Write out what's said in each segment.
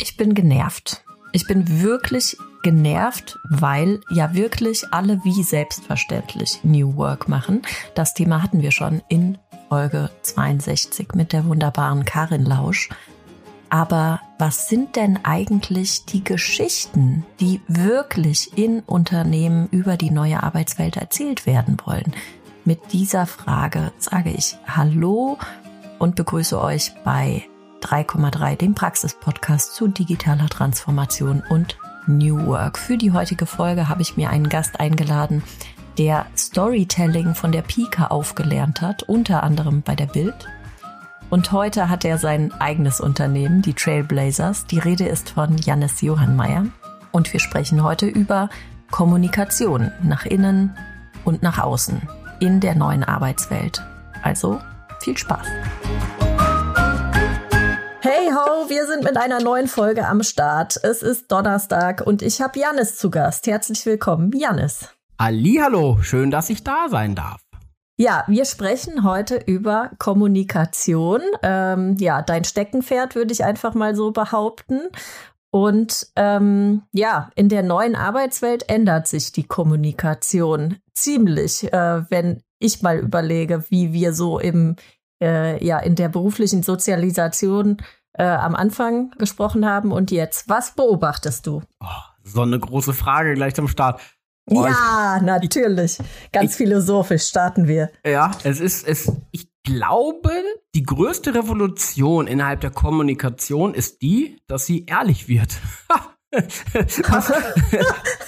Ich bin genervt. Ich bin wirklich genervt, weil ja wirklich alle wie selbstverständlich New Work machen. Das Thema hatten wir schon in Folge 62 mit der wunderbaren Karin Lausch. Aber was sind denn eigentlich die Geschichten, die wirklich in Unternehmen über die neue Arbeitswelt erzählt werden wollen? Mit dieser Frage sage ich Hallo und begrüße euch bei 3,3, dem Praxis-Podcast zu digitaler Transformation und New Work. Für die heutige Folge habe ich mir einen Gast eingeladen, der Storytelling von der Pika aufgelernt hat, unter anderem bei der Bild. Und heute hat er sein eigenes Unternehmen, die Trailblazers. Die Rede ist von Jannis Johannmeier. Und wir sprechen heute über Kommunikation nach innen und nach außen in der neuen Arbeitswelt. Also viel Spaß! Hey ho, wir sind mit einer neuen Folge am Start. Es ist Donnerstag und ich habe Jannis zu Gast. Herzlich willkommen, Jannis. Hallo, schön, dass ich da sein darf. Ja, wir sprechen heute über Kommunikation. Ähm, ja, dein Steckenpferd würde ich einfach mal so behaupten. Und ähm, ja, in der neuen Arbeitswelt ändert sich die Kommunikation ziemlich, äh, wenn ich mal überlege, wie wir so im äh, ja in der beruflichen Sozialisation äh, am Anfang gesprochen haben und jetzt. Was beobachtest du? Oh, so eine große Frage gleich zum Start. Oh, ja, ich, natürlich. Ganz ich, philosophisch starten wir. Ja, es ist, es, ich glaube, die größte Revolution innerhalb der Kommunikation ist die, dass sie ehrlich wird.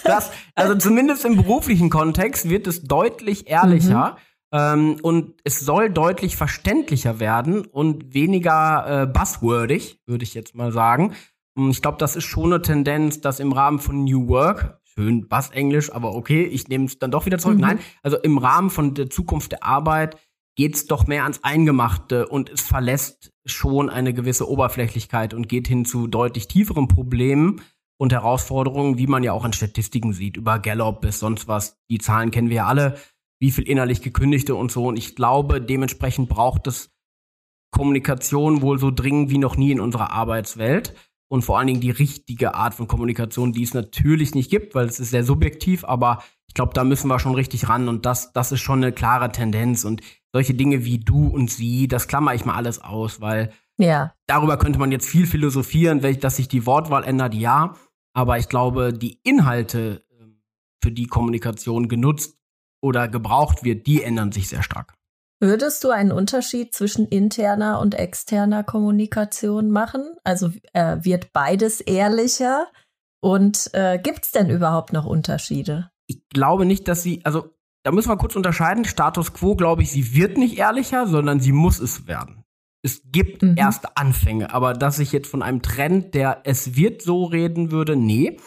das, also zumindest im beruflichen Kontext wird es deutlich ehrlicher. Mhm. Ähm, und es soll deutlich verständlicher werden und weniger äh, buzzwordig, würde ich jetzt mal sagen. Und ich glaube, das ist schon eine Tendenz, dass im Rahmen von New Work, schön Bass-Englisch, aber okay, ich nehme es dann doch wieder zurück. Mhm. Nein, also im Rahmen von der Zukunft der Arbeit geht es doch mehr ans Eingemachte und es verlässt schon eine gewisse Oberflächlichkeit und geht hin zu deutlich tieferen Problemen und Herausforderungen, wie man ja auch in Statistiken sieht, über Gallup bis sonst was. Die Zahlen kennen wir ja alle wie viel innerlich gekündigte und so. Und ich glaube, dementsprechend braucht es Kommunikation wohl so dringend wie noch nie in unserer Arbeitswelt. Und vor allen Dingen die richtige Art von Kommunikation, die es natürlich nicht gibt, weil es ist sehr subjektiv, aber ich glaube, da müssen wir schon richtig ran und das, das ist schon eine klare Tendenz. Und solche Dinge wie du und sie, das klammer ich mal alles aus, weil ja. darüber könnte man jetzt viel philosophieren, dass sich die Wortwahl ändert, ja. Aber ich glaube, die Inhalte, ähm, für die Kommunikation genutzt oder gebraucht wird, die ändern sich sehr stark. Würdest du einen Unterschied zwischen interner und externer Kommunikation machen? Also äh, wird beides ehrlicher? Und äh, gibt es denn überhaupt noch Unterschiede? Ich glaube nicht, dass sie, also da müssen wir kurz unterscheiden. Status quo, glaube ich, sie wird nicht ehrlicher, sondern sie muss es werden. Es gibt mhm. erste Anfänge, aber dass ich jetzt von einem Trend, der es wird so reden würde, nee.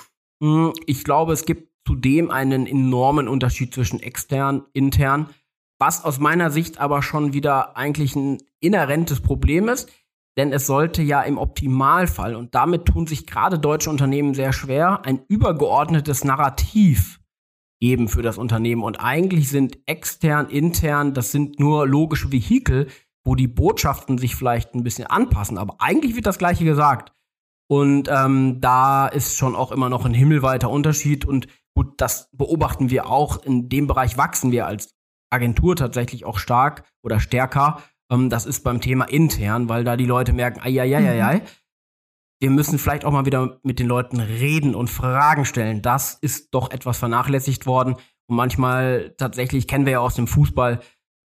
Hm, ich glaube, es gibt zudem einen enormen Unterschied zwischen extern, intern, was aus meiner Sicht aber schon wieder eigentlich ein inhärentes Problem ist, denn es sollte ja im Optimalfall, und damit tun sich gerade deutsche Unternehmen sehr schwer, ein übergeordnetes Narrativ geben für das Unternehmen. Und eigentlich sind extern, intern, das sind nur logische Vehikel, wo die Botschaften sich vielleicht ein bisschen anpassen. Aber eigentlich wird das Gleiche gesagt. Und ähm, da ist schon auch immer noch ein himmelweiter Unterschied. Und Gut, das beobachten wir auch. In dem Bereich wachsen wir als Agentur tatsächlich auch stark oder stärker. Ähm, das ist beim Thema intern, weil da die Leute merken, ai, ai, ai, ai, mhm. wir müssen vielleicht auch mal wieder mit den Leuten reden und Fragen stellen. Das ist doch etwas vernachlässigt worden. Und manchmal tatsächlich kennen wir ja aus dem Fußball,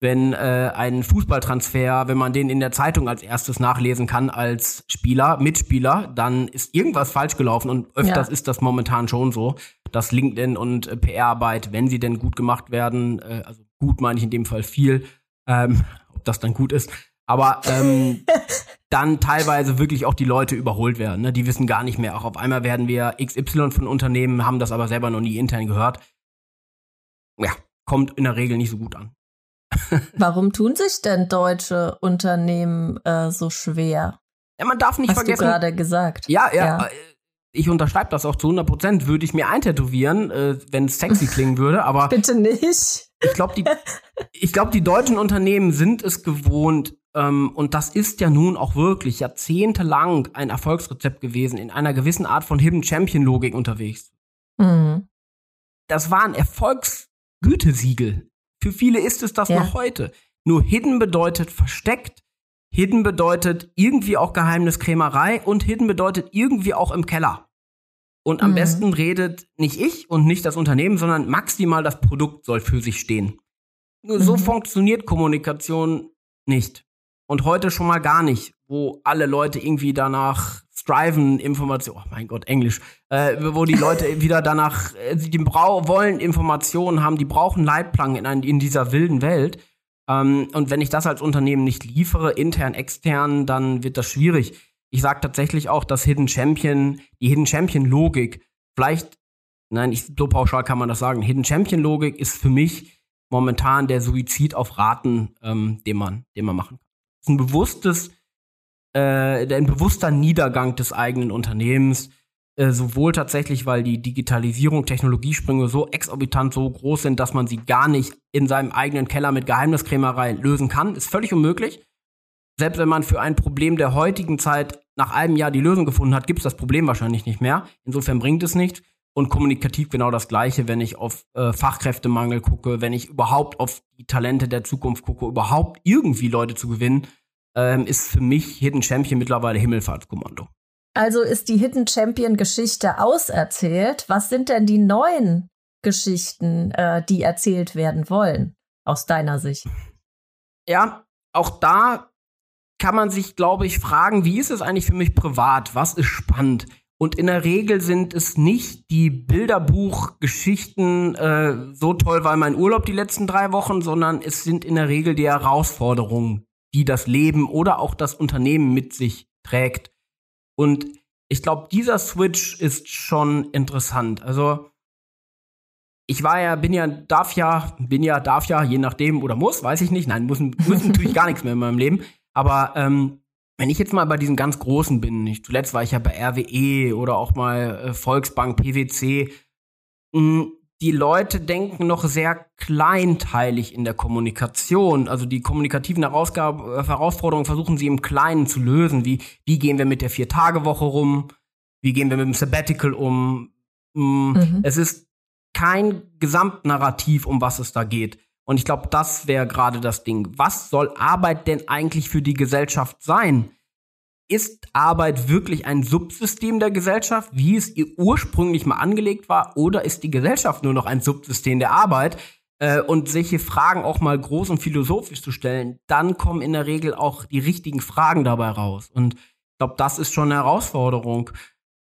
wenn äh, ein Fußballtransfer, wenn man den in der Zeitung als erstes nachlesen kann als Spieler, Mitspieler, dann ist irgendwas falsch gelaufen und öfters ja. ist das momentan schon so, dass LinkedIn und äh, PR-Arbeit, wenn sie denn gut gemacht werden, äh, also gut meine ich in dem Fall viel, ähm, ob das dann gut ist, aber ähm, dann teilweise wirklich auch die Leute überholt werden. Ne? Die wissen gar nicht mehr. Auch auf einmal werden wir XY von Unternehmen, haben das aber selber noch nie intern gehört. Ja, kommt in der Regel nicht so gut an. Warum tun sich denn deutsche Unternehmen äh, so schwer? Ja, man darf nicht Hast vergessen. du gerade gesagt. Ja, ja. ja. Ich unterschreibe das auch zu 100 Prozent. Würde ich mir eintätowieren, äh, wenn es sexy klingen würde, aber. Bitte nicht. Ich glaube, die, ich glaube, die deutschen Unternehmen sind es gewohnt, ähm, und das ist ja nun auch wirklich jahrzehntelang ein Erfolgsrezept gewesen, in einer gewissen Art von Hidden Champion Logik unterwegs. Mhm. Das war ein Erfolgsgütesiegel. Für viele ist es das ja. noch heute. Nur Hidden bedeutet versteckt. Hidden bedeutet irgendwie auch Geheimniskrämerei und Hidden bedeutet irgendwie auch im Keller. Und am mhm. besten redet nicht ich und nicht das Unternehmen, sondern maximal das Produkt soll für sich stehen. Nur mhm. so funktioniert Kommunikation nicht. Und heute schon mal gar nicht, wo alle Leute irgendwie danach striven, Informationen, oh mein Gott, Englisch, äh, wo die Leute wieder danach, äh, die brau wollen Informationen haben, die brauchen Leitplanken in, ein, in dieser wilden Welt. Ähm, und wenn ich das als Unternehmen nicht liefere, intern, extern, dann wird das schwierig. Ich sage tatsächlich auch, dass Hidden Champion, die Hidden Champion Logik, vielleicht, nein, ich, so pauschal kann man das sagen, Hidden Champion Logik ist für mich momentan der Suizid auf Raten, ähm, den man, den man machen kann. Es ist ein bewusstes, äh, ein bewusster Niedergang des eigenen Unternehmens, äh, sowohl tatsächlich, weil die Digitalisierung, Technologiesprünge so exorbitant so groß sind, dass man sie gar nicht in seinem eigenen Keller mit Geheimniskrämerei lösen kann, ist völlig unmöglich. Selbst wenn man für ein Problem der heutigen Zeit nach einem Jahr die Lösung gefunden hat, gibt es das Problem wahrscheinlich nicht mehr. Insofern bringt es nichts. Und kommunikativ genau das Gleiche, wenn ich auf äh, Fachkräftemangel gucke, wenn ich überhaupt auf die Talente der Zukunft gucke, überhaupt irgendwie Leute zu gewinnen, ähm, ist für mich Hidden Champion mittlerweile Himmelfahrtskommando. Also ist die Hidden Champion Geschichte auserzählt. Was sind denn die neuen Geschichten, äh, die erzählt werden wollen, aus deiner Sicht? Ja, auch da kann man sich, glaube ich, fragen, wie ist es eigentlich für mich privat? Was ist spannend? Und in der Regel sind es nicht die Bilderbuchgeschichten äh, so toll, weil mein Urlaub die letzten drei Wochen, sondern es sind in der Regel die Herausforderungen, die das Leben oder auch das Unternehmen mit sich trägt. Und ich glaube, dieser Switch ist schon interessant. Also ich war ja, bin ja, darf ja, bin ja, darf ja, je nachdem oder muss, weiß ich nicht. Nein, muss, muss natürlich gar nichts mehr in meinem Leben. Aber ähm, wenn ich jetzt mal bei diesen ganz großen bin, ich, zuletzt war ich ja bei RWE oder auch mal äh, Volksbank, PwC, mh, hm, die Leute denken noch sehr kleinteilig in der Kommunikation. Also die kommunikativen äh, Herausforderungen versuchen sie im Kleinen zu lösen. Wie, wie gehen wir mit der Vier-Tage-Woche rum? Wie gehen wir mit dem Sabbatical um? Hm, mhm. Es ist kein Gesamtnarrativ, um was es da geht. Und ich glaube, das wäre gerade das Ding. Was soll Arbeit denn eigentlich für die Gesellschaft sein? Ist Arbeit wirklich ein Subsystem der Gesellschaft, wie es ihr ursprünglich mal angelegt war, oder ist die Gesellschaft nur noch ein Subsystem der Arbeit? Äh, und solche Fragen auch mal groß und philosophisch zu stellen, dann kommen in der Regel auch die richtigen Fragen dabei raus. Und ich glaube, das ist schon eine Herausforderung.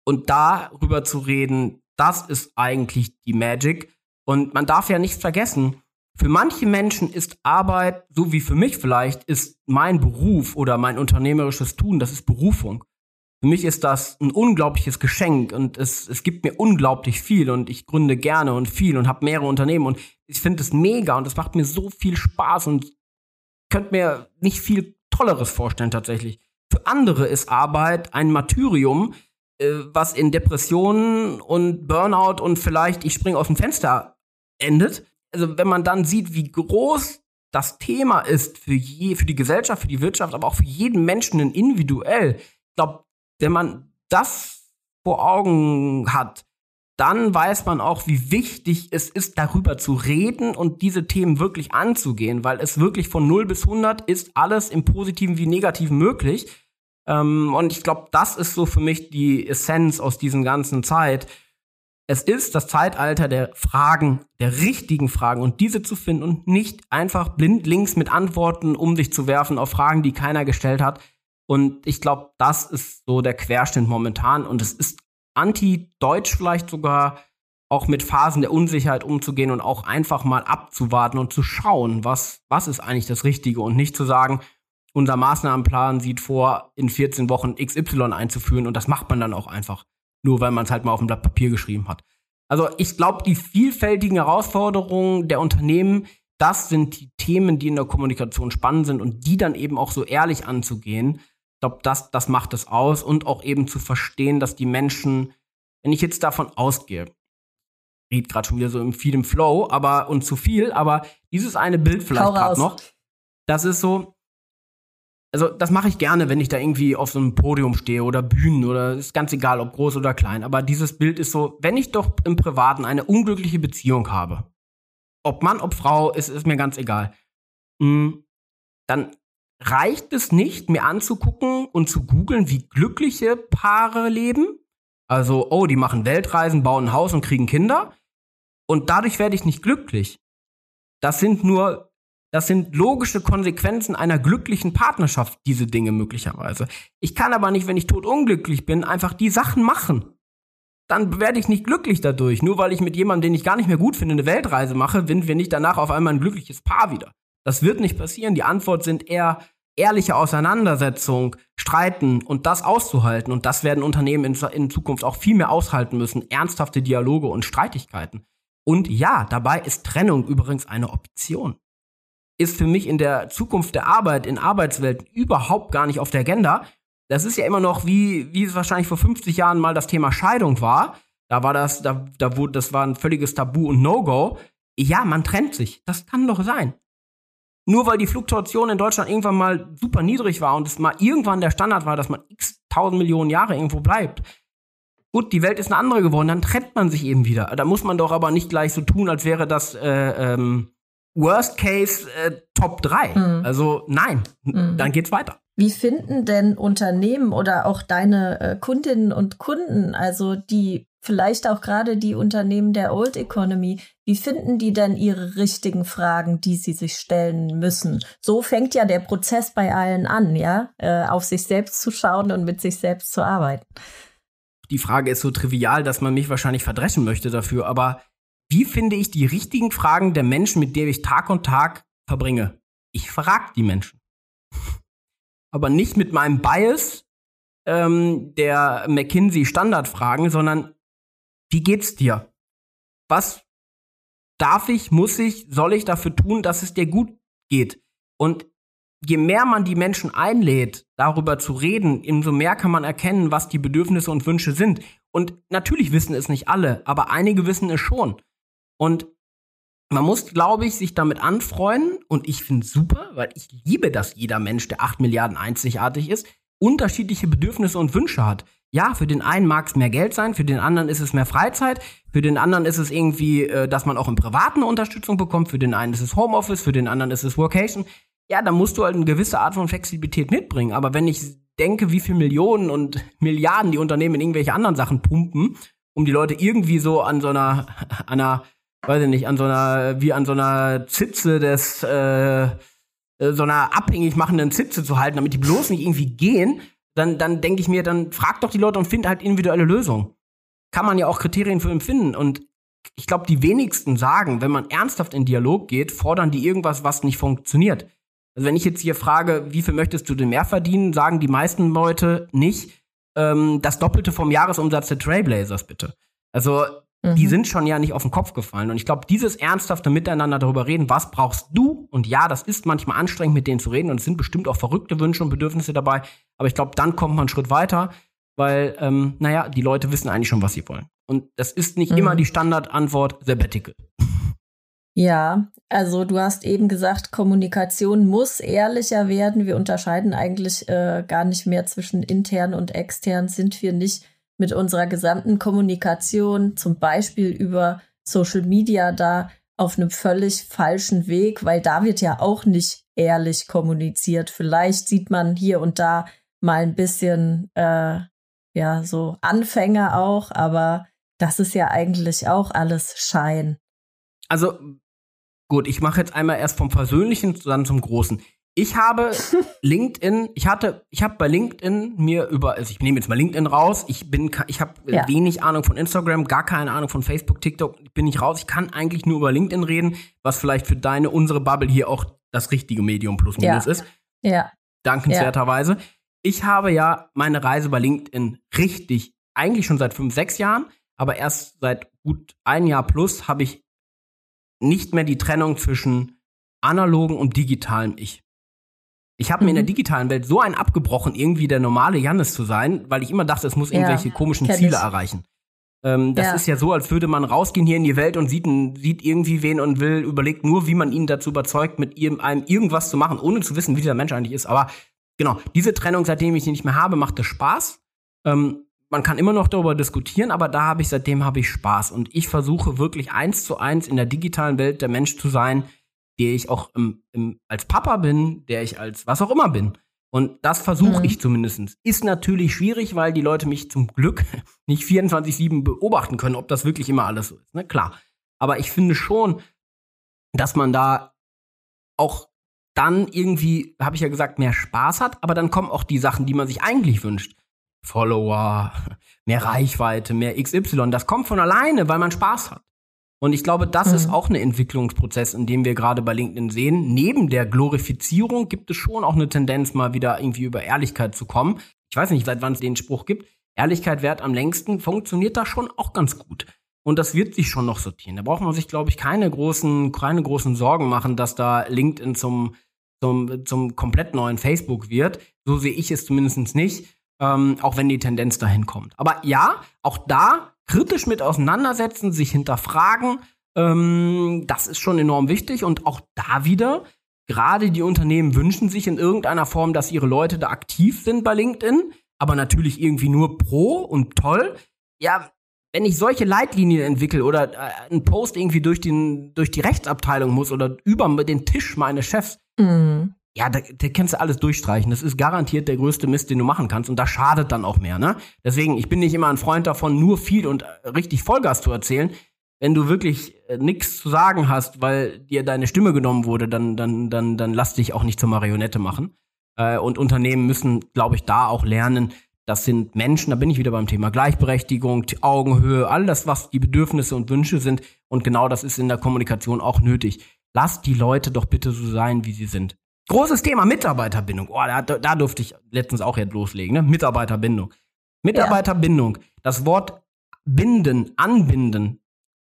Und darüber zu reden, das ist eigentlich die Magic. Und man darf ja nichts vergessen für manche Menschen ist Arbeit, so wie für mich vielleicht, ist mein Beruf oder mein unternehmerisches Tun, das ist Berufung. Für mich ist das ein unglaubliches Geschenk und es, es gibt mir unglaublich viel und ich gründe gerne und viel und habe mehrere Unternehmen und ich finde es mega und es macht mir so viel Spaß und könnte mir nicht viel Tolleres vorstellen tatsächlich. Für andere ist Arbeit ein Martyrium, äh, was in Depressionen und Burnout und vielleicht ich springe aus dem Fenster endet also wenn man dann sieht, wie groß das Thema ist für, je, für die Gesellschaft, für die Wirtschaft, aber auch für jeden Menschen individuell, ich glaube, wenn man das vor Augen hat, dann weiß man auch, wie wichtig es ist, darüber zu reden und diese Themen wirklich anzugehen, weil es wirklich von 0 bis 100 ist alles im Positiven wie Negativen möglich. Ähm, und ich glaube, das ist so für mich die Essenz aus diesen ganzen Zeit. Es ist das Zeitalter der Fragen, der richtigen Fragen und diese zu finden und nicht einfach blindlings mit Antworten um sich zu werfen auf Fragen, die keiner gestellt hat. Und ich glaube, das ist so der Querschnitt momentan und es ist anti-deutsch vielleicht sogar auch mit Phasen der Unsicherheit umzugehen und auch einfach mal abzuwarten und zu schauen, was, was ist eigentlich das Richtige und nicht zu sagen, unser Maßnahmenplan sieht vor, in 14 Wochen XY einzuführen und das macht man dann auch einfach nur weil man es halt mal auf ein Blatt Papier geschrieben hat. Also ich glaube, die vielfältigen Herausforderungen der Unternehmen, das sind die Themen, die in der Kommunikation spannend sind und die dann eben auch so ehrlich anzugehen. Ich glaube, das, das macht es aus und auch eben zu verstehen, dass die Menschen, wenn ich jetzt davon ausgehe, redet gerade schon wieder so im viel im Flow, aber und zu viel, aber dieses eine Bild vielleicht gerade noch, das ist so, also das mache ich gerne, wenn ich da irgendwie auf so einem Podium stehe oder Bühnen oder ist ganz egal, ob groß oder klein. Aber dieses Bild ist so, wenn ich doch im Privaten eine unglückliche Beziehung habe, ob Mann, ob Frau, ist, ist mir ganz egal, hm, dann reicht es nicht, mir anzugucken und zu googeln, wie glückliche Paare leben. Also, oh, die machen Weltreisen, bauen ein Haus und kriegen Kinder. Und dadurch werde ich nicht glücklich. Das sind nur das sind logische Konsequenzen einer glücklichen Partnerschaft, diese Dinge möglicherweise. Ich kann aber nicht, wenn ich totunglücklich bin, einfach die Sachen machen. Dann werde ich nicht glücklich dadurch. Nur weil ich mit jemandem, den ich gar nicht mehr gut finde, eine Weltreise mache, sind wir nicht danach auf einmal ein glückliches Paar wieder. Das wird nicht passieren. Die Antwort sind eher ehrliche Auseinandersetzung, Streiten und das auszuhalten. Und das werden Unternehmen in, in Zukunft auch viel mehr aushalten müssen. Ernsthafte Dialoge und Streitigkeiten. Und ja, dabei ist Trennung übrigens eine Option ist für mich in der Zukunft der Arbeit, in Arbeitswelt überhaupt gar nicht auf der Agenda. Das ist ja immer noch, wie, wie es wahrscheinlich vor 50 Jahren mal das Thema Scheidung war. Da war das, da, da wurde, das war ein völliges Tabu und No-Go. Ja, man trennt sich. Das kann doch sein. Nur weil die Fluktuation in Deutschland irgendwann mal super niedrig war und es mal irgendwann der Standard war, dass man x tausend Millionen Jahre irgendwo bleibt. Gut, die Welt ist eine andere geworden, dann trennt man sich eben wieder. Da muss man doch aber nicht gleich so tun, als wäre das äh, ähm, Worst Case äh, Top 3. Mhm. Also nein, mhm. dann geht's weiter. Wie finden denn Unternehmen oder auch deine äh, Kundinnen und Kunden, also die vielleicht auch gerade die Unternehmen der Old Economy, wie finden die denn ihre richtigen Fragen, die sie sich stellen müssen? So fängt ja der Prozess bei allen an, ja, äh, auf sich selbst zu schauen und mit sich selbst zu arbeiten. Die Frage ist so trivial, dass man mich wahrscheinlich verdreschen möchte dafür, aber wie finde ich die richtigen Fragen der Menschen, mit denen ich Tag und Tag verbringe? Ich frage die Menschen. Aber nicht mit meinem Bias ähm, der McKinsey Standardfragen, sondern wie geht's dir? Was darf ich, muss ich, soll ich dafür tun, dass es dir gut geht? Und je mehr man die Menschen einlädt, darüber zu reden, umso mehr kann man erkennen, was die Bedürfnisse und Wünsche sind. Und natürlich wissen es nicht alle, aber einige wissen es schon. Und man muss, glaube ich, sich damit anfreuen. Und ich finde es super, weil ich liebe, dass jeder Mensch, der 8 Milliarden einzigartig ist, unterschiedliche Bedürfnisse und Wünsche hat. Ja, für den einen mag es mehr Geld sein, für den anderen ist es mehr Freizeit, für den anderen ist es irgendwie, äh, dass man auch im Privaten Unterstützung bekommt, für den einen ist es Homeoffice, für den anderen ist es Workation. Ja, da musst du halt eine gewisse Art von Flexibilität mitbringen. Aber wenn ich denke, wie viel Millionen und Milliarden die Unternehmen in irgendwelche anderen Sachen pumpen, um die Leute irgendwie so an so einer, einer weiß ich nicht, an so einer, wie an so einer Zitze des, äh, äh, so einer abhängig machenden Zitze zu halten, damit die bloß nicht irgendwie gehen, dann, dann denke ich mir, dann frag doch die Leute und find halt individuelle Lösungen. Kann man ja auch Kriterien für empfinden. Und ich glaube, die wenigsten sagen, wenn man ernsthaft in Dialog geht, fordern die irgendwas, was nicht funktioniert. Also wenn ich jetzt hier frage, wie viel möchtest du denn mehr verdienen, sagen die meisten Leute nicht ähm, das Doppelte vom Jahresumsatz der Trailblazers, bitte. Also die mhm. sind schon ja nicht auf den Kopf gefallen. Und ich glaube, dieses ernsthafte Miteinander darüber reden, was brauchst du? Und ja, das ist manchmal anstrengend, mit denen zu reden. Und es sind bestimmt auch verrückte Wünsche und Bedürfnisse dabei. Aber ich glaube, dann kommt man einen Schritt weiter, weil, ähm, naja, die Leute wissen eigentlich schon, was sie wollen. Und das ist nicht mhm. immer die Standardantwort Sabbatical. Ja, also du hast eben gesagt, Kommunikation muss ehrlicher werden. Wir unterscheiden eigentlich äh, gar nicht mehr zwischen intern und extern. Sind wir nicht mit unserer gesamten Kommunikation, zum Beispiel über Social Media, da auf einem völlig falschen Weg, weil da wird ja auch nicht ehrlich kommuniziert. Vielleicht sieht man hier und da mal ein bisschen, äh, ja, so Anfänger auch, aber das ist ja eigentlich auch alles Schein. Also gut, ich mache jetzt einmal erst vom Persönlichen dann zum Großen. Ich habe LinkedIn, ich hatte, ich habe bei LinkedIn mir über, also ich nehme jetzt mal LinkedIn raus. Ich bin, ich habe ja. wenig Ahnung von Instagram, gar keine Ahnung von Facebook, TikTok. Bin ich raus. Ich kann eigentlich nur über LinkedIn reden, was vielleicht für deine, unsere Bubble hier auch das richtige Medium plus minus ja. ist. Ja. Dankenswerterweise. Ja. Ich habe ja meine Reise bei LinkedIn richtig, eigentlich schon seit fünf, sechs Jahren, aber erst seit gut ein Jahr plus habe ich nicht mehr die Trennung zwischen analogen und digitalem Ich. Ich habe mhm. mir in der mhm. digitalen Welt so ein abgebrochen, irgendwie der normale Jannis zu sein, weil ich immer dachte, es muss irgendwelche ja, komischen Ziele ich. erreichen. Ähm, das ja. ist ja so, als würde man rausgehen hier in die Welt und sieht, sieht irgendwie wen und will, überlegt nur, wie man ihn dazu überzeugt, mit ihm, einem irgendwas zu machen, ohne zu wissen, wie dieser Mensch eigentlich ist. Aber genau, diese Trennung, seitdem ich sie nicht mehr habe, macht es Spaß. Ähm, man kann immer noch darüber diskutieren, aber da habe ich seitdem habe ich Spaß und ich versuche wirklich eins zu eins in der digitalen Welt der Mensch zu sein, der ich auch im, im, als Papa bin, der ich als was auch immer bin. Und das versuche mhm. ich zumindest. Ist natürlich schwierig, weil die Leute mich zum Glück nicht 24-7 beobachten können, ob das wirklich immer alles so ist. Ne? Klar. Aber ich finde schon, dass man da auch dann irgendwie, habe ich ja gesagt, mehr Spaß hat, aber dann kommen auch die Sachen, die man sich eigentlich wünscht. Follower, mehr Reichweite, mehr XY. Das kommt von alleine, weil man Spaß hat. Und ich glaube, das mhm. ist auch ein Entwicklungsprozess, in dem wir gerade bei LinkedIn sehen. Neben der Glorifizierung gibt es schon auch eine Tendenz, mal wieder irgendwie über Ehrlichkeit zu kommen. Ich weiß nicht, seit wann es den Spruch gibt. Ehrlichkeit wert am längsten funktioniert da schon auch ganz gut. Und das wird sich schon noch sortieren. Da braucht man sich, glaube ich, keine großen, keine großen Sorgen machen, dass da LinkedIn zum, zum, zum komplett neuen Facebook wird. So sehe ich es zumindest nicht, ähm, auch wenn die Tendenz dahin kommt. Aber ja, auch da kritisch mit auseinandersetzen, sich hinterfragen. Ähm, das ist schon enorm wichtig. Und auch da wieder, gerade die Unternehmen wünschen sich in irgendeiner Form, dass ihre Leute da aktiv sind bei LinkedIn, aber natürlich irgendwie nur pro und toll. Ja, wenn ich solche Leitlinien entwickle oder äh, einen Post irgendwie durch, den, durch die Rechtsabteilung muss oder über den Tisch meines Chefs, mhm. Ja, da, da kannst du alles durchstreichen. Das ist garantiert der größte Mist, den du machen kannst. Und das schadet dann auch mehr, ne? Deswegen, ich bin nicht immer ein Freund davon, nur viel und äh, richtig Vollgas zu erzählen. Wenn du wirklich äh, nichts zu sagen hast, weil dir deine Stimme genommen wurde, dann, dann, dann, dann lass dich auch nicht zur Marionette machen. Äh, und Unternehmen müssen, glaube ich, da auch lernen, das sind Menschen, da bin ich wieder beim Thema Gleichberechtigung, Augenhöhe, all das, was die Bedürfnisse und Wünsche sind. Und genau das ist in der Kommunikation auch nötig. Lasst die Leute doch bitte so sein, wie sie sind. Großes Thema Mitarbeiterbindung. Oh, da, da durfte ich letztens auch jetzt loslegen, ne? Mitarbeiterbindung. Mitarbeiterbindung. Ja. Das Wort binden, anbinden,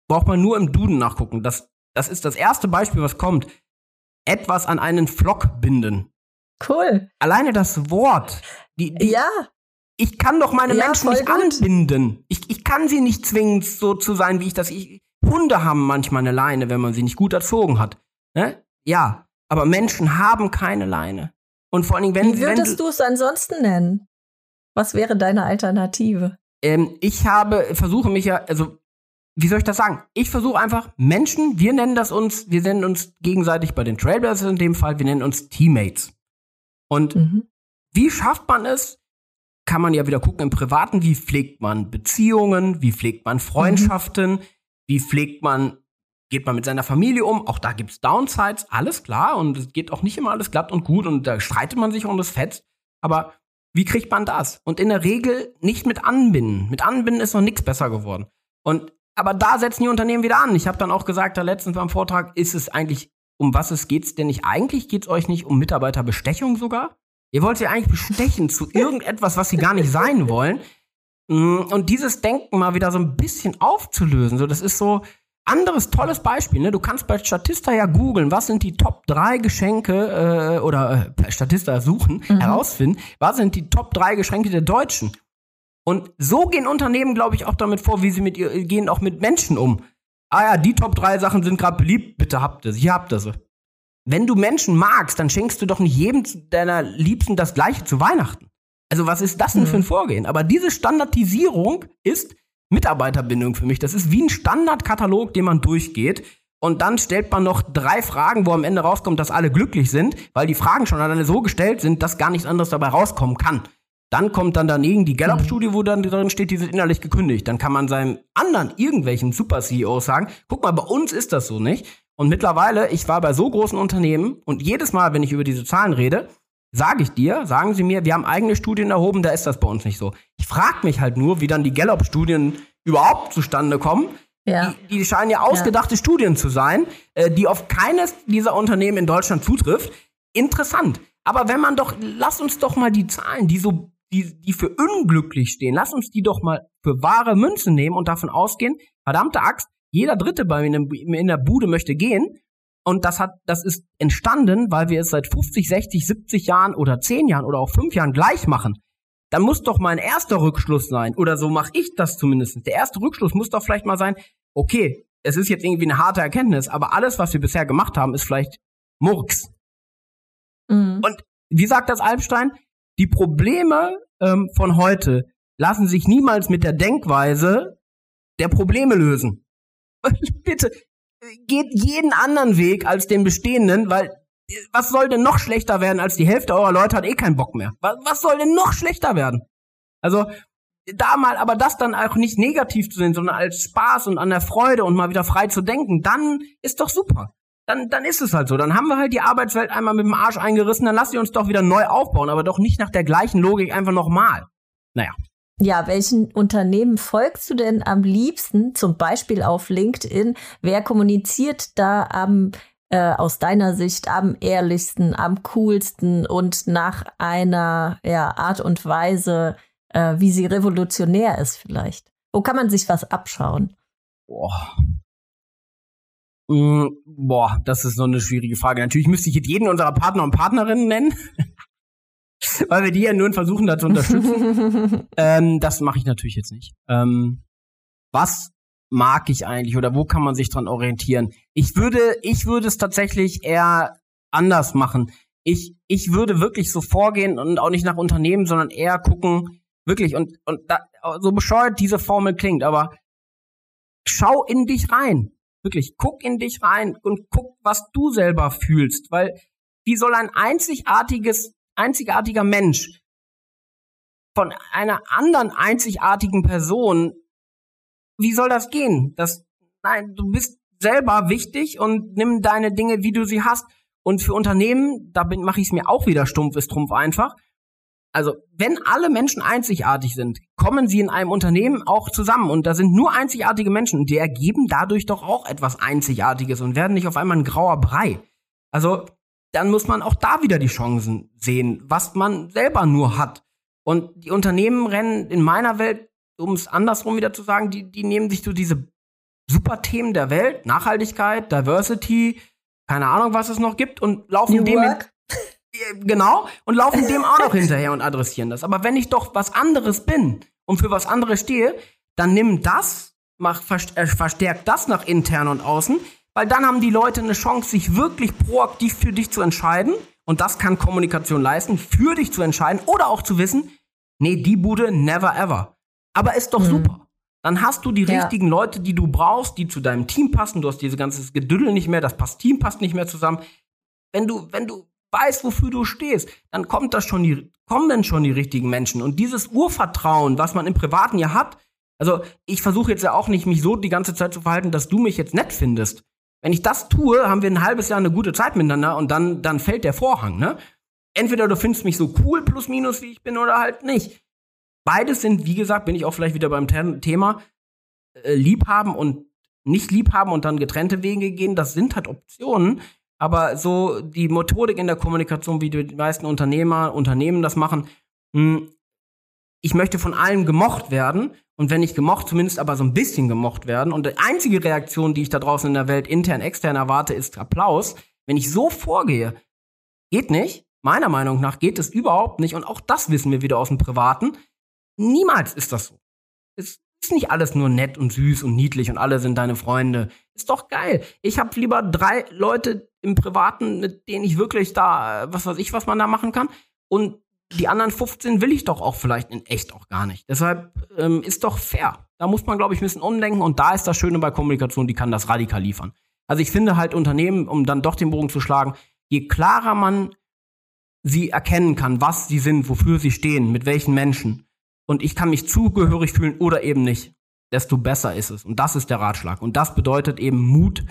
braucht man nur im Duden nachgucken. Das, das ist das erste Beispiel, was kommt. Etwas an einen Flock binden. Cool. Alleine das Wort. Die, die, ja ich kann doch meine ja, Menschen nicht gut. anbinden. Ich, ich kann sie nicht zwingen, so zu sein, wie ich das. Ich, Hunde haben manchmal eine Leine, wenn man sie nicht gut erzogen hat. Ne? Ja, aber Menschen haben keine Leine. Und vor allen Dingen, wenn Wie würdest du es ansonsten nennen? Was wäre deine Alternative? Ähm, ich habe, versuche mich ja, also, wie soll ich das sagen? Ich versuche einfach Menschen, wir nennen das uns, wir nennen uns gegenseitig bei den Trailblazers in dem Fall, wir nennen uns Teammates. Und mhm. wie schafft man es, kann man ja wieder gucken im Privaten, wie pflegt man Beziehungen, wie pflegt man Freundschaften, mhm. wie pflegt man, geht man mit seiner Familie um. Auch da gibt's Downsides, alles klar. Und es geht auch nicht immer alles glatt und gut und da streitet man sich und es fetzt. Aber wie kriegt man das? Und in der Regel nicht mit Anbinden. Mit Anbinden ist noch nichts besser geworden. Und aber da setzen die Unternehmen wieder an. Ich habe dann auch gesagt, da letztens beim Vortrag, ist es eigentlich, um was es geht's denn nicht? Eigentlich geht's euch nicht um Mitarbeiterbestechung sogar? Ihr wollt sie eigentlich bestechen zu irgendetwas, was sie gar nicht sein wollen. Mm, und dieses Denken mal wieder so ein bisschen aufzulösen. So, das ist so anderes tolles Beispiel. Ne? Du kannst bei Statista ja googeln, was sind die Top 3 Geschenke äh, oder äh, Statista suchen, mhm. herausfinden, was sind die Top 3 Geschenke der Deutschen. Und so gehen Unternehmen, glaube ich, auch damit vor, wie sie mit ihr gehen, auch mit Menschen um. Ah ja, die Top 3 Sachen sind gerade beliebt, bitte habt ihr sie, hier habt ihr sie. Wenn du Menschen magst, dann schenkst du doch nicht jedem deiner Liebsten das Gleiche zu Weihnachten. Also was ist das denn mhm. für ein mhm. Vorgehen? Aber diese Standardisierung ist Mitarbeiterbindung für mich. Das ist wie ein Standardkatalog, den man durchgeht. Und dann stellt man noch drei Fragen, wo am Ende rauskommt, dass alle glücklich sind, weil die Fragen schon alleine so gestellt sind, dass gar nichts anderes dabei rauskommen kann. Dann kommt dann daneben die Gallup-Studie, wo dann drin steht, die sind innerlich gekündigt. Dann kann man seinem anderen irgendwelchen Super-CEOs sagen, guck mal, bei uns ist das so nicht. Und mittlerweile, ich war bei so großen Unternehmen und jedes Mal, wenn ich über diese Zahlen rede, sage ich dir, sagen sie mir, wir haben eigene Studien erhoben, da ist das bei uns nicht so. Ich frage mich halt nur, wie dann die Gallup-Studien überhaupt zustande kommen. Ja. Die, die scheinen ja ausgedachte ja. Studien zu sein, äh, die auf keines dieser Unternehmen in Deutschland zutrifft. Interessant. Aber wenn man doch, lass uns doch mal die Zahlen, die so, die, die für unglücklich stehen, lass uns die doch mal für wahre Münze nehmen und davon ausgehen, verdammte Axt, jeder Dritte bei mir in der Bude möchte gehen. Und das hat, das ist entstanden, weil wir es seit 50, 60, 70 Jahren oder 10 Jahren oder auch 5 Jahren gleich machen. Dann muss doch mein erster Rückschluss sein, oder so mache ich das zumindest. Der erste Rückschluss muss doch vielleicht mal sein, okay, es ist jetzt irgendwie eine harte Erkenntnis, aber alles, was wir bisher gemacht haben, ist vielleicht Murks. Mhm. Und wie sagt das Albstein? Die Probleme ähm, von heute lassen sich niemals mit der Denkweise der Probleme lösen. Bitte, geht jeden anderen Weg als den bestehenden, weil was soll denn noch schlechter werden als die Hälfte eurer Leute hat eh keinen Bock mehr? Was, was soll denn noch schlechter werden? Also da mal, aber das dann auch nicht negativ zu sehen, sondern als Spaß und an der Freude und mal wieder frei zu denken, dann ist doch super. Dann, dann ist es halt so. Dann haben wir halt die Arbeitswelt einmal mit dem Arsch eingerissen, dann lasst ihr uns doch wieder neu aufbauen, aber doch nicht nach der gleichen Logik einfach nochmal. Naja. Ja, welchen Unternehmen folgst du denn am liebsten, zum Beispiel auf LinkedIn? Wer kommuniziert da am äh, aus deiner Sicht am ehrlichsten, am coolsten und nach einer ja, Art und Weise, äh, wie sie revolutionär ist vielleicht? Wo kann man sich was abschauen? Boah. Mm, boah, das ist so eine schwierige Frage. Natürlich müsste ich jetzt jeden unserer Partner und Partnerinnen nennen. weil wir die ja nun versuchen, da zu unterstützen. ähm, das mache ich natürlich jetzt nicht. Ähm, was mag ich eigentlich oder wo kann man sich dran orientieren? Ich würde, ich würde es tatsächlich eher anders machen. Ich, ich würde wirklich so vorgehen und auch nicht nach Unternehmen, sondern eher gucken, wirklich, und, und da, so bescheuert diese Formel klingt, aber schau in dich rein. Wirklich, guck in dich rein und guck, was du selber fühlst, weil wie soll ein einzigartiges einzigartiger Mensch von einer anderen einzigartigen Person, wie soll das gehen? Das, nein, du bist selber wichtig und nimm deine Dinge, wie du sie hast. Und für Unternehmen, da mache ich es mir auch wieder stumpf, ist trumpf einfach. Also, wenn alle Menschen einzigartig sind, kommen sie in einem Unternehmen auch zusammen und da sind nur einzigartige Menschen und die ergeben dadurch doch auch etwas Einzigartiges und werden nicht auf einmal ein grauer Brei. Also, dann muss man auch da wieder die Chancen sehen, was man selber nur hat. Und die Unternehmen rennen in meiner Welt, um es andersrum wieder zu sagen, die, die nehmen sich so diese super Themen der Welt, Nachhaltigkeit, Diversity, keine Ahnung, was es noch gibt, und laufen New dem. Work. genau, und laufen dem auch noch hinterher und adressieren das. Aber wenn ich doch was anderes bin und für was anderes stehe, dann nimm das, mach, äh, verstärkt das nach intern und außen, weil dann haben die Leute eine Chance, sich wirklich proaktiv für dich zu entscheiden. Und das kann Kommunikation leisten, für dich zu entscheiden oder auch zu wissen, nee, die Bude never ever. Aber ist doch mhm. super. Dann hast du die ja. richtigen Leute, die du brauchst, die zu deinem Team passen. Du hast dieses ganze Gedüdel nicht mehr, das passt, Team passt nicht mehr zusammen. Wenn du, wenn du weißt, wofür du stehst, dann kommt das schon die, kommen dann schon die richtigen Menschen. Und dieses Urvertrauen, was man im Privaten ja hat, also ich versuche jetzt ja auch nicht, mich so die ganze Zeit zu verhalten, dass du mich jetzt nett findest. Wenn ich das tue, haben wir ein halbes Jahr eine gute Zeit miteinander und dann, dann fällt der Vorhang, ne? Entweder du findest mich so cool, plus minus, wie ich bin, oder halt nicht. Beides sind, wie gesagt, bin ich auch vielleicht wieder beim Thema, äh, liebhaben und nicht liebhaben und dann getrennte Wege gehen, das sind halt Optionen. Aber so die Methodik in der Kommunikation, wie die meisten Unternehmer, Unternehmen das machen, mh, hm, ich möchte von allen gemocht werden und wenn nicht gemocht, zumindest aber so ein bisschen gemocht werden. Und die einzige Reaktion, die ich da draußen in der Welt intern, extern erwarte, ist Applaus. Wenn ich so vorgehe, geht nicht. Meiner Meinung nach geht es überhaupt nicht. Und auch das wissen wir wieder aus dem Privaten. Niemals ist das so. Es ist nicht alles nur nett und süß und niedlich und alle sind deine Freunde. Ist doch geil. Ich habe lieber drei Leute im Privaten, mit denen ich wirklich da, was weiß ich, was man da machen kann. Und die anderen 15 will ich doch auch vielleicht in echt auch gar nicht. Deshalb ähm, ist doch fair. Da muss man, glaube ich, ein bisschen umdenken. Und da ist das Schöne bei Kommunikation, die kann das radikal liefern. Also ich finde halt Unternehmen, um dann doch den Bogen zu schlagen, je klarer man sie erkennen kann, was sie sind, wofür sie stehen, mit welchen Menschen, und ich kann mich zugehörig fühlen oder eben nicht, desto besser ist es. Und das ist der Ratschlag. Und das bedeutet eben Mut,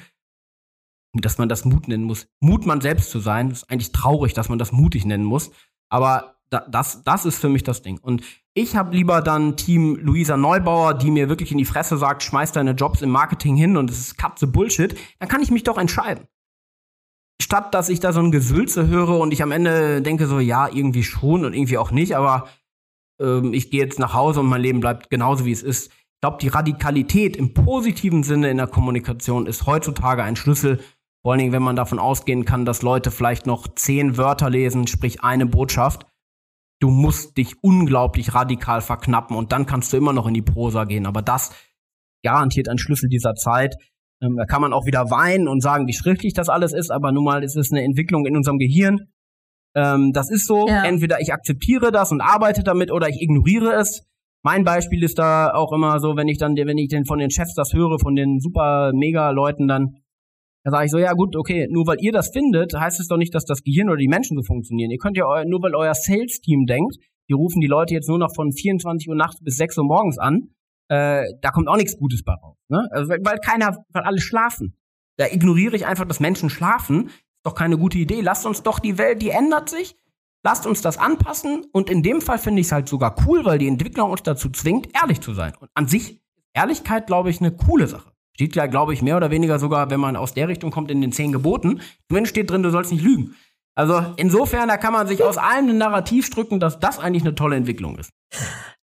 dass man das Mut nennen muss. Mut, man selbst zu sein. Ist eigentlich traurig, dass man das mutig nennen muss. Aber da, das, das ist für mich das Ding. Und ich habe lieber dann Team Luisa Neubauer, die mir wirklich in die Fresse sagt, schmeiß deine Jobs im Marketing hin und es ist Katze Bullshit, dann kann ich mich doch entscheiden. Statt dass ich da so ein Gesülze höre und ich am Ende denke so, ja, irgendwie schon und irgendwie auch nicht, aber ähm, ich gehe jetzt nach Hause und mein Leben bleibt genauso wie es ist. Ich glaube, die Radikalität im positiven Sinne in der Kommunikation ist heutzutage ein Schlüssel, vor allen Dingen, wenn man davon ausgehen kann, dass Leute vielleicht noch zehn Wörter lesen, sprich eine Botschaft du musst dich unglaublich radikal verknappen und dann kannst du immer noch in die Prosa gehen. Aber das garantiert ein Schlüssel dieser Zeit. Ähm, da kann man auch wieder weinen und sagen, wie schriftlich das alles ist, aber nun mal ist es eine Entwicklung in unserem Gehirn. Ähm, das ist so, ja. entweder ich akzeptiere das und arbeite damit oder ich ignoriere es. Mein Beispiel ist da auch immer so, wenn ich dann, wenn ich denn von den Chefs das höre, von den super mega Leuten dann, da sage ich so, ja gut, okay, nur weil ihr das findet, heißt es doch nicht, dass das Gehirn oder die Menschen so funktionieren. Ihr könnt ja, nur weil euer Sales-Team denkt, die rufen die Leute jetzt nur noch von 24 Uhr nachts bis 6 Uhr morgens an, äh, da kommt auch nichts Gutes bei raus. Ne? Also, weil keiner, weil alle schlafen. Da ignoriere ich einfach, dass Menschen schlafen. Ist doch keine gute Idee. Lasst uns doch die Welt, die ändert sich. Lasst uns das anpassen. Und in dem Fall finde ich es halt sogar cool, weil die Entwicklung uns dazu zwingt, ehrlich zu sein. Und an sich Ehrlichkeit, glaube ich, eine coole Sache. Steht ja, glaube ich, mehr oder weniger sogar, wenn man aus der Richtung kommt, in den zehn Geboten. Zumindest steht drin, du sollst nicht lügen. Also insofern, da kann man sich aus allem ein Narrativ drücken, dass das eigentlich eine tolle Entwicklung ist.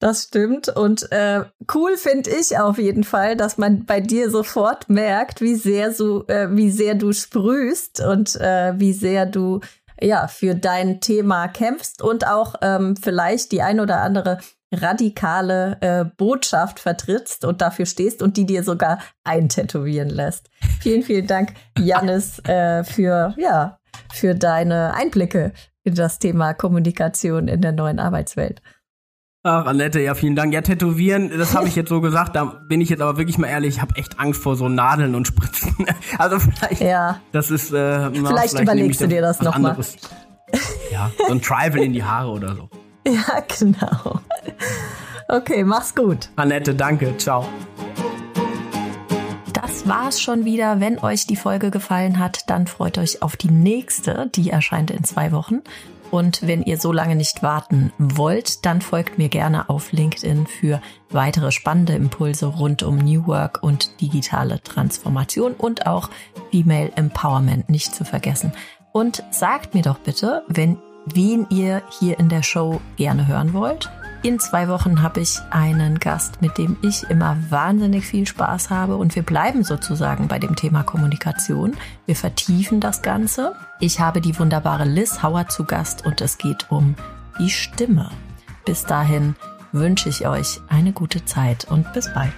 Das stimmt. Und äh, cool finde ich auf jeden Fall, dass man bei dir sofort merkt, wie sehr, so, äh, wie sehr du sprühst und äh, wie sehr du ja für dein Thema kämpfst und auch ähm, vielleicht die ein oder andere radikale äh, Botschaft vertrittst und dafür stehst und die dir sogar eintätowieren lässt. Vielen, vielen Dank, Janis, äh, für, ja, für deine Einblicke in das Thema Kommunikation in der neuen Arbeitswelt. Ach, Annette, ja, vielen Dank. Ja, tätowieren, das habe ich jetzt so gesagt, da bin ich jetzt aber wirklich mal ehrlich, ich habe echt Angst vor so Nadeln und Spritzen. Also vielleicht, ja. das ist, äh, vielleicht, vielleicht überlegst du dir das nochmal. Ja, so ein Tribal in die Haare oder so. Ja, genau. Okay, mach's gut. Annette, danke. Ciao. Das war's schon wieder. Wenn euch die Folge gefallen hat, dann freut euch auf die nächste. Die erscheint in zwei Wochen. Und wenn ihr so lange nicht warten wollt, dann folgt mir gerne auf LinkedIn für weitere spannende Impulse rund um New Work und digitale Transformation und auch Female Empowerment nicht zu vergessen. Und sagt mir doch bitte, wenn wen ihr hier in der Show gerne hören wollt. In zwei Wochen habe ich einen Gast, mit dem ich immer wahnsinnig viel Spaß habe und wir bleiben sozusagen bei dem Thema Kommunikation. Wir vertiefen das Ganze. Ich habe die wunderbare Liz Hauer zu Gast und es geht um die Stimme. Bis dahin wünsche ich euch eine gute Zeit und bis bald.